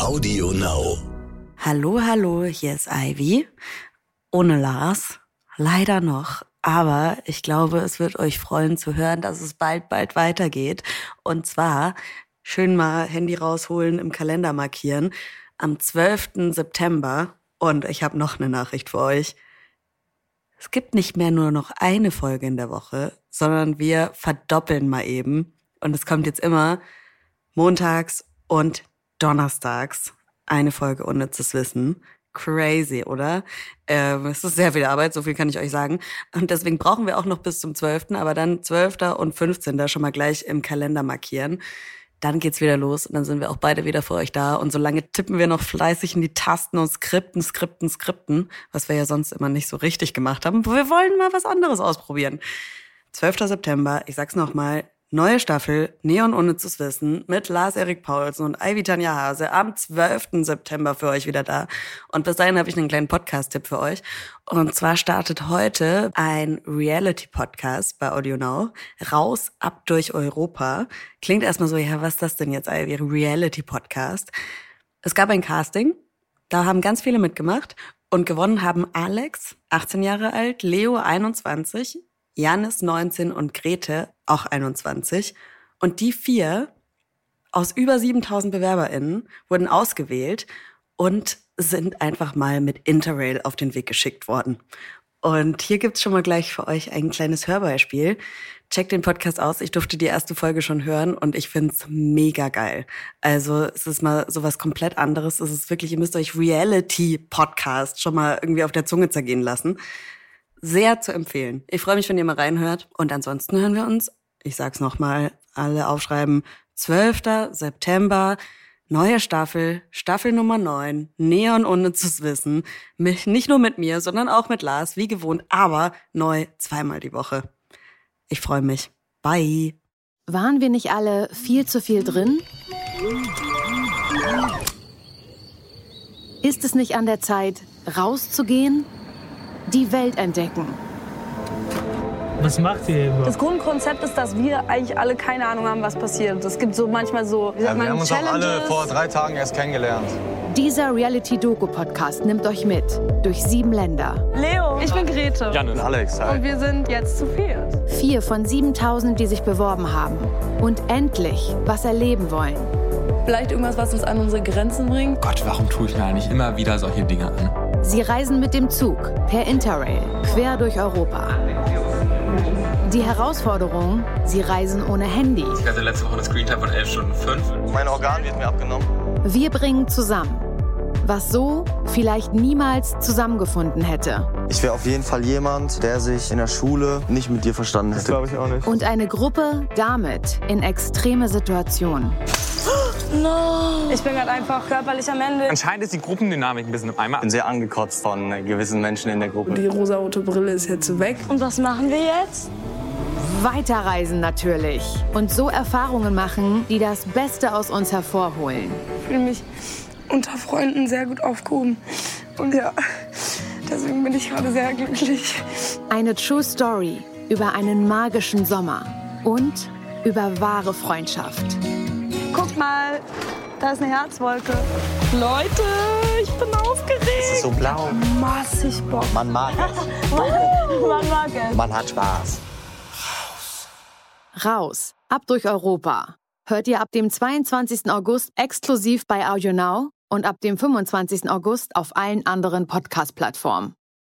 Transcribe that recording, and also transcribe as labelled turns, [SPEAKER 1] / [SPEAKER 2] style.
[SPEAKER 1] Audio Now.
[SPEAKER 2] Hallo, hallo, hier ist Ivy. Ohne Lars. Leider noch. Aber ich glaube, es wird euch freuen zu hören, dass es bald, bald weitergeht. Und zwar schön mal Handy rausholen, im Kalender markieren. Am 12. September. Und ich habe noch eine Nachricht für euch. Es gibt nicht mehr nur noch eine Folge in der Woche, sondern wir verdoppeln mal eben. Und es kommt jetzt immer montags und donnerstags eine Folge unnützes Wissen. Crazy, oder? Ähm, es ist sehr viel Arbeit, so viel kann ich euch sagen. Und deswegen brauchen wir auch noch bis zum 12., aber dann 12. und 15. schon mal gleich im Kalender markieren. Dann geht's wieder los und dann sind wir auch beide wieder für euch da. Und solange tippen wir noch fleißig in die Tasten und skripten, skripten, skripten, was wir ja sonst immer nicht so richtig gemacht haben. Wir wollen mal was anderes ausprobieren. 12. September, ich sag's nochmal, Neue Staffel Neon Unnützes Wissen mit Lars-Erik Paulsen und Ivy Tanja Hase am 12. September für euch wieder da. Und bis dahin habe ich einen kleinen Podcast-Tipp für euch. Und zwar startet heute ein Reality-Podcast bei Audio Now. Raus ab durch Europa. Klingt erstmal so, ja, was ist das denn jetzt, Ivy? Reality-Podcast. Es gab ein Casting. Da haben ganz viele mitgemacht. Und gewonnen haben Alex, 18 Jahre alt, Leo, 21, Janis 19 und Grete auch 21. Und die vier aus über 7000 BewerberInnen wurden ausgewählt und sind einfach mal mit Interrail auf den Weg geschickt worden. Und hier gibt's schon mal gleich für euch ein kleines Hörbeispiel. Checkt den Podcast aus. Ich durfte die erste Folge schon hören und ich find's mega geil. Also es ist mal sowas komplett anderes. Es ist wirklich, ihr müsst euch Reality-Podcast schon mal irgendwie auf der Zunge zergehen lassen sehr zu empfehlen. Ich freue mich, wenn ihr mal reinhört. Und ansonsten hören wir uns, ich sag's nochmal, alle aufschreiben, 12. September, neue Staffel, Staffel Nummer 9, Neon unnützes Wissen. Nicht nur mit mir, sondern auch mit Lars, wie gewohnt, aber neu zweimal die Woche. Ich freue mich. Bye.
[SPEAKER 3] Waren wir nicht alle viel zu viel drin? Ist es nicht an der Zeit, rauszugehen? Die Welt entdecken.
[SPEAKER 4] Was macht ihr überhaupt?
[SPEAKER 5] Das Grundkonzept ist, dass wir eigentlich alle keine Ahnung haben, was passiert. Es gibt so manchmal so, wie
[SPEAKER 6] Ja,
[SPEAKER 5] sagt
[SPEAKER 6] wir
[SPEAKER 5] man,
[SPEAKER 6] haben uns auch alle vor drei Tagen erst kennengelernt.
[SPEAKER 3] Dieser Reality-Doku-Podcast nimmt euch mit durch sieben Länder.
[SPEAKER 5] Leo, ich bin Grete.
[SPEAKER 6] Und Alex, hi.
[SPEAKER 5] Und wir sind jetzt zu viert.
[SPEAKER 3] Vier von 7000, die sich beworben haben und endlich was erleben wollen.
[SPEAKER 5] Vielleicht irgendwas, was uns an unsere Grenzen bringt.
[SPEAKER 7] Gott, warum tue ich mir eigentlich immer wieder solche Dinge an?
[SPEAKER 3] Sie reisen mit dem Zug per Interrail quer durch Europa. Die Herausforderung, sie reisen ohne Handy.
[SPEAKER 7] Ich hatte letzte Woche eine Screentime von 11 Stunden 5.
[SPEAKER 6] Mein Organ wird mir abgenommen.
[SPEAKER 3] Wir bringen zusammen, was so vielleicht niemals zusammengefunden hätte.
[SPEAKER 8] Ich wäre auf jeden Fall jemand, der sich in der Schule nicht mit dir verstanden hätte.
[SPEAKER 6] Glaube ich auch nicht.
[SPEAKER 3] Und eine Gruppe damit in extreme Situationen.
[SPEAKER 5] Ich bin gerade einfach körperlich am Ende.
[SPEAKER 7] Anscheinend ist die Gruppendynamik ein bisschen im Eimer.
[SPEAKER 8] Ich bin sehr angekotzt von äh, gewissen Menschen in der Gruppe.
[SPEAKER 5] Die rosarote Brille ist jetzt weg. Und was machen wir jetzt?
[SPEAKER 3] Weiterreisen natürlich. Und so Erfahrungen machen, die das Beste aus uns hervorholen.
[SPEAKER 5] Ich fühle mich unter Freunden sehr gut aufgehoben. Und ja, deswegen bin ich gerade sehr glücklich.
[SPEAKER 3] Eine True Story über einen magischen Sommer und über wahre Freundschaft.
[SPEAKER 5] Guck mal, da ist eine Herzwolke. Leute, ich bin aufgeregt.
[SPEAKER 8] Es ist so blau.
[SPEAKER 5] Massig Bock.
[SPEAKER 8] Man mag es.
[SPEAKER 5] Man mag es.
[SPEAKER 8] Man hat Spaß.
[SPEAKER 3] Raus, ab durch Europa. Hört ihr ab dem 22. August exklusiv bei Audio Now und ab dem 25. August auf allen anderen Podcast-Plattformen.